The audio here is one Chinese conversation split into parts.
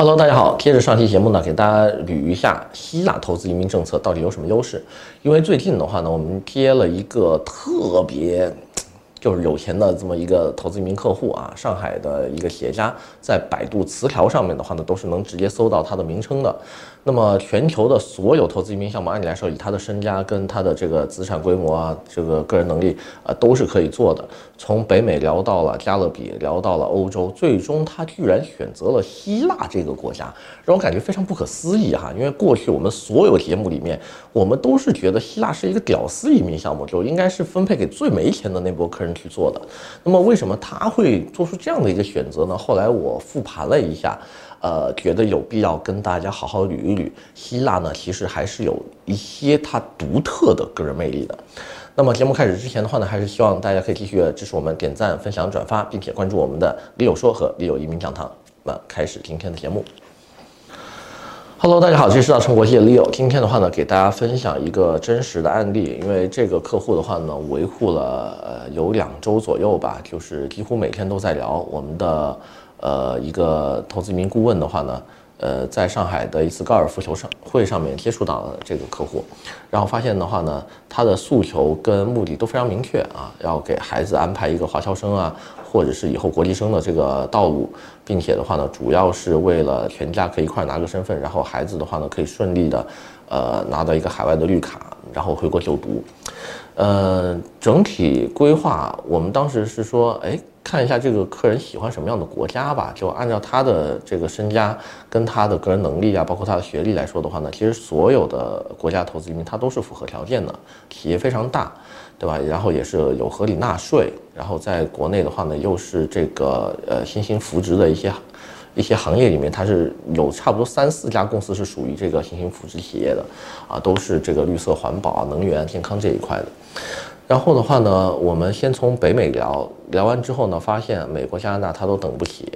Hello，大家好。接着上期节目呢，给大家捋一下希腊投资移民政策到底有什么优势。因为最近的话呢，我们贴了一个特别就是有钱的这么一个投资移民客户啊，上海的一个企业家，在百度词条上面的话呢，都是能直接搜到他的名称的。那么全球的所有投资移民项目，按理来说，以他的身家跟他的这个资产规模啊，这个个人能力啊，都是可以做的。从北美聊到了加勒比，聊到了欧洲，最终他居然选择了希腊这个国家，让我感觉非常不可思议哈。因为过去我们所有节目里面，我们都是觉得希腊是一个屌丝移民项目，就应该是分配给最没钱的那波客人去做的。那么为什么他会做出这样的一个选择呢？后来我复盘了一下。呃，觉得有必要跟大家好好捋一捋，希腊呢，其实还是有一些它独特的个人魅力的。那么节目开始之前的话呢，还是希望大家可以继续支持我们，点赞、分享、转发，并且关注我们的李友说和李友移民讲堂。那开始今天的节目。Hello，大家好，这是稻城国际的 Leo。今天的话呢，给大家分享一个真实的案例，因为这个客户的话呢，维护了有两周左右吧，就是几乎每天都在聊我们的。呃，一个投资移民顾问的话呢，呃，在上海的一次高尔夫球上会上面接触到了这个客户，然后发现的话呢，他的诉求跟目的都非常明确啊，要给孩子安排一个华侨生啊，或者是以后国际生的这个道路，并且的话呢，主要是为了全家可以一块拿个身份，然后孩子的话呢，可以顺利的，呃，拿到一个海外的绿卡，然后回国就读。呃，整体规划，我们当时是说，哎。看一下这个客人喜欢什么样的国家吧，就按照他的这个身家跟他的个人能力啊，包括他的学历来说的话呢，其实所有的国家投资移民他都是符合条件的，企业非常大，对吧？然后也是有合理纳税，然后在国内的话呢，又是这个呃新兴扶植的一些一些行业里面，它是有差不多三四家公司是属于这个新兴扶植企业的，啊，都是这个绿色环保、能源、健康这一块的。然后的话呢，我们先从北美聊，聊完之后呢，发现美国、加拿大他都等不起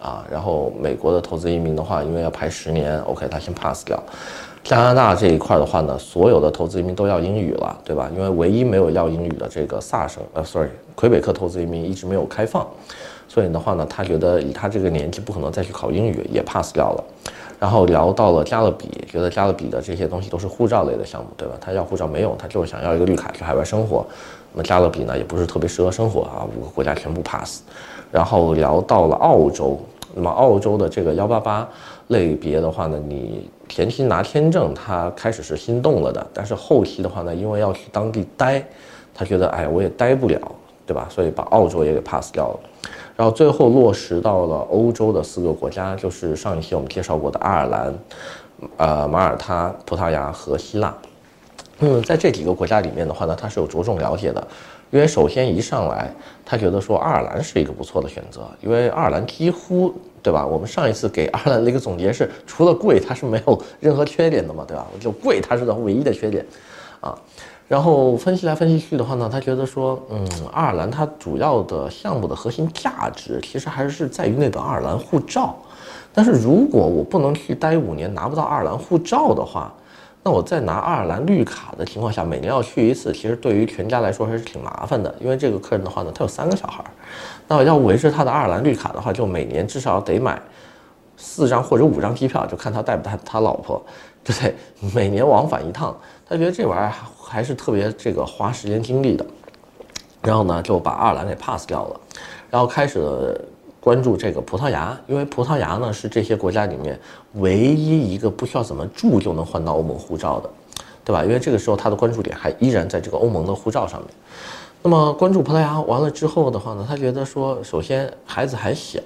啊。然后美国的投资移民的话，因为要排十年，OK，他先 pass 掉。加拿大这一块的话呢，所有的投资移民都要英语了，对吧？因为唯一没有要英语的这个萨省，呃，sorry，魁北克投资移民一直没有开放，所以的话呢，他觉得以他这个年纪不可能再去考英语，也 pass 掉了。然后聊到了加勒比，觉得加勒比的这些东西都是护照类的项目，对吧？他要护照没有，他就是想要一个绿卡去海外生活。那么加勒比呢，也不是特别适合生活啊，五个国家全部 pass。然后聊到了澳洲，那么澳洲的这个幺八八类别的话呢，你前期拿签证，他开始是心动了的，但是后期的话呢，因为要去当地待，他觉得哎，我也待不了，对吧？所以把澳洲也给 pass 掉了。然后最后落实到了欧洲的四个国家，就是上一期我们介绍过的爱尔兰、呃马耳他、葡萄牙和希腊。嗯，在这几个国家里面的话呢，他是有着重了解的，因为首先一上来，他觉得说爱尔兰是一个不错的选择，因为爱尔兰几乎对吧？我们上一次给爱尔兰的一个总结是，除了贵，它是没有任何缺点的嘛，对吧？就贵，它是唯一的缺点，啊。然后分析来分析去的话呢，他觉得说，嗯，爱尔兰它主要的项目的核心价值其实还是在于那本爱尔兰护照。但是如果我不能去待五年拿不到爱尔兰护照的话，那我在拿爱尔兰绿卡的情况下，每年要去一次，其实对于全家来说还是挺麻烦的。因为这个客人的话呢，他有三个小孩，那要维持他的爱尔兰绿卡的话，就每年至少得买四张或者五张机票，就看他带不带他老婆，对？每年往返一趟，他觉得这玩意儿还是特别这个花时间精力的。然后呢，就把爱尔兰给 pass 掉了，然后开始关注这个葡萄牙，因为葡萄牙呢是这些国家里面唯一一个不需要怎么住就能换到欧盟护照的，对吧？因为这个时候他的关注点还依然在这个欧盟的护照上面。那么关注葡萄牙完了之后的话呢，他觉得说，首先孩子还小。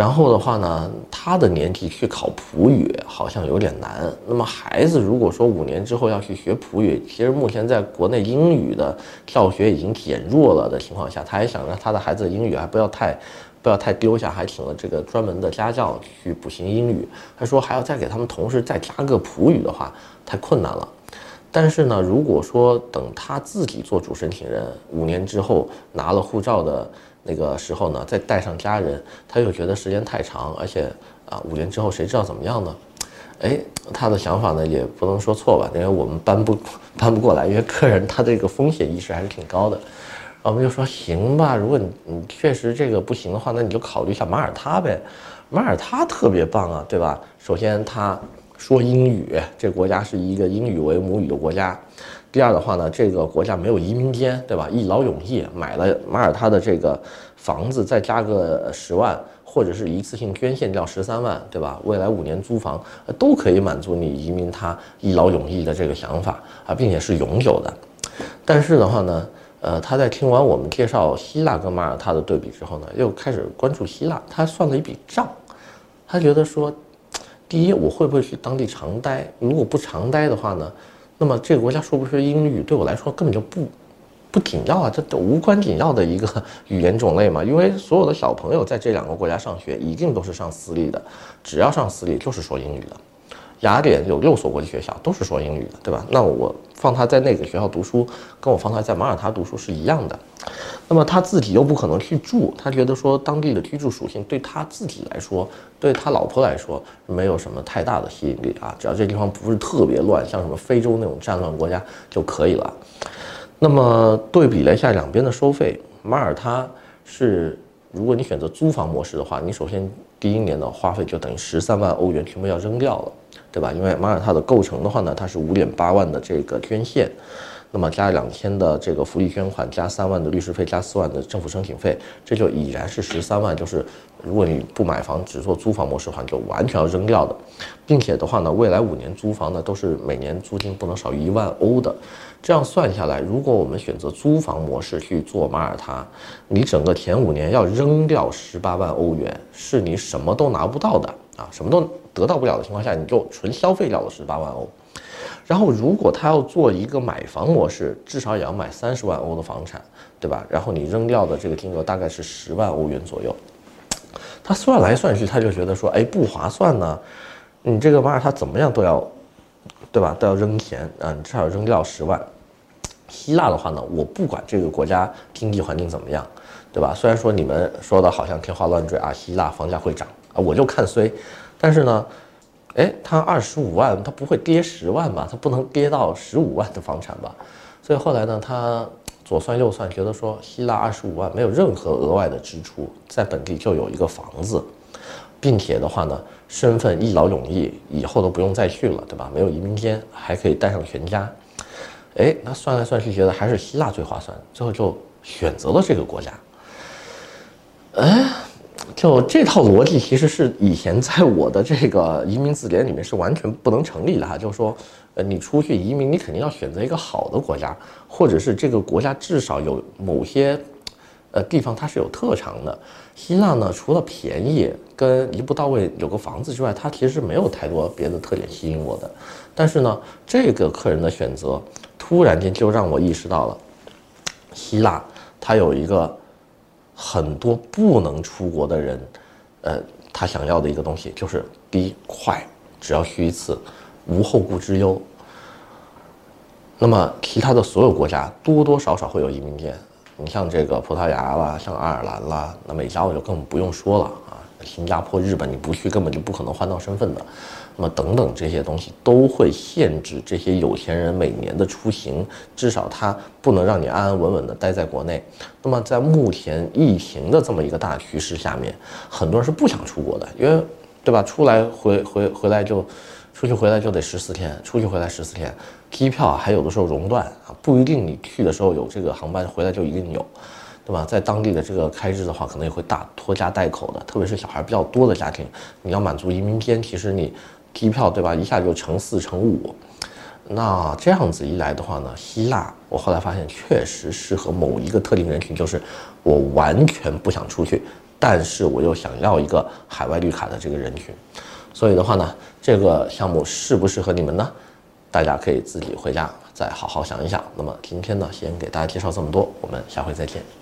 然后的话呢，他的年纪去考普语好像有点难。那么孩子如果说五年之后要去学普语，其实目前在国内英语的教学已经减弱了的情况下，他还想让他的孩子的英语还不要太不要太丢下，还请了这个专门的家教去补习英语。他说还要再给他们同时再加个普语的话，太困难了。但是呢，如果说等他自己做主申请人，五年之后拿了护照的。那个时候呢，再带上家人，他又觉得时间太长，而且啊，五年之后谁知道怎么样呢？哎，他的想法呢也不能说错吧，因为我们搬不搬不过来，因为客人他这个风险意识还是挺高的。我们就说行吧，如果你你确实这个不行的话，那你就考虑一下马耳他呗。马耳他特别棒啊，对吧？首先他说英语，这国家是一个英语为母语的国家。第二的话呢，这个国家没有移民监，对吧？一劳永逸，买了马耳他的这个房子，再加个十万，或者是一次性捐献掉十三万，对吧？未来五年租房都可以满足你移民他一劳永逸的这个想法啊，并且是永久的。但是的话呢，呃，他在听完我们介绍希腊跟马耳他的对比之后呢，又开始关注希腊，他算了一笔账，他觉得说，第一，我会不会去当地常待？如果不常待的话呢？那么这个国家说不说英语对我来说根本就不不紧要啊，这都无关紧要的一个 语言种类嘛。因为所有的小朋友在这两个国家上学，一定都是上私立的，只要上私立就是说英语的。雅典有六所国际学校，都是说英语的，对吧？那我放他在那个学校读书，跟我放他在马耳他读书是一样的。那么他自己又不可能去住，他觉得说当地的居住属性对他自己来说，对他老婆来说没有什么太大的吸引力啊，只要这地方不是特别乱，像什么非洲那种战乱国家就可以了。那么对比了一下两边的收费，马耳他是，如果你选择租房模式的话，你首先第一年的花费就等于十三万欧元全部要扔掉了。对吧？因为马耳他的构成的话呢，它是五点八万的这个捐献，那么加两千的这个福利捐款，加三万的律师费，加四万的政府申请费，这就已然是十三万。就是如果你不买房，只做租房模式的话，你就完全要扔掉的，并且的话呢，未来五年租房呢都是每年租金不能少于一万欧的。这样算下来，如果我们选择租房模式去做马耳他，你整个前五年要扔掉十八万欧元，是你什么都拿不到的啊，什么都。得到不了的情况下，你就纯消费掉了十八万欧。然后，如果他要做一个买房模式，至少也要买三十万欧的房产，对吧？然后你扔掉的这个金额大概是十万欧元左右。他算来算去，他就觉得说，哎，不划算呢。你这个玩意儿他怎么样都要，对吧？都要扔钱啊，你至少扔掉十万。希腊的话呢，我不管这个国家经济环境怎么样，对吧？虽然说你们说的好像天花乱坠啊，希腊房价会涨啊，我就看衰。但是呢，哎，他二十五万，他不会跌十万吧？他不能跌到十五万的房产吧？所以后来呢，他左算右算，觉得说希腊二十五万没有任何额外的支出，在本地就有一个房子，并且的话呢，身份一劳永逸，以后都不用再去了，对吧？没有移民监，还可以带上全家。哎，那算来算去，觉得还是希腊最划算，最后就选择了这个国家。哎。就这套逻辑，其实是以前在我的这个移民字典里面是完全不能成立的哈。就是说，呃，你出去移民，你肯定要选择一个好的国家，或者是这个国家至少有某些，呃，地方它是有特长的。希腊呢，除了便宜跟一步到位有个房子之外，它其实没有太多别的特点吸引我的。但是呢，这个客人的选择突然间就让我意识到了，希腊它有一个。很多不能出国的人，呃，他想要的一个东西就是第一快，只要去一次，无后顾之忧。那么其他的所有国家多多少少会有移民监，你像这个葡萄牙啦，像爱尔兰啦，那美加我就更不用说了啊，新加坡、日本你不去根本就不可能换到身份的。那么等等这些东西都会限制这些有钱人每年的出行，至少他不能让你安安稳稳的待在国内。那么在目前疫情的这么一个大趋势下面，很多人是不想出国的，因为，对吧？出来回回回来就，出去回来就得十四天，出去回来十四天，机票还有的时候熔断啊，不一定你去的时候有这个航班，回来就一定有。对吧？在当地的这个开支的话，可能也会大拖家带口的，特别是小孩比较多的家庭，你要满足移民间，其实你机票对吧，一下就乘四乘五，那这样子一来的话呢，希腊我后来发现确实适合某一个特定人群，就是我完全不想出去，但是我又想要一个海外绿卡的这个人群，所以的话呢，这个项目适不适合你们呢？大家可以自己回家再好好想一想。那么今天呢，先给大家介绍这么多，我们下回再见。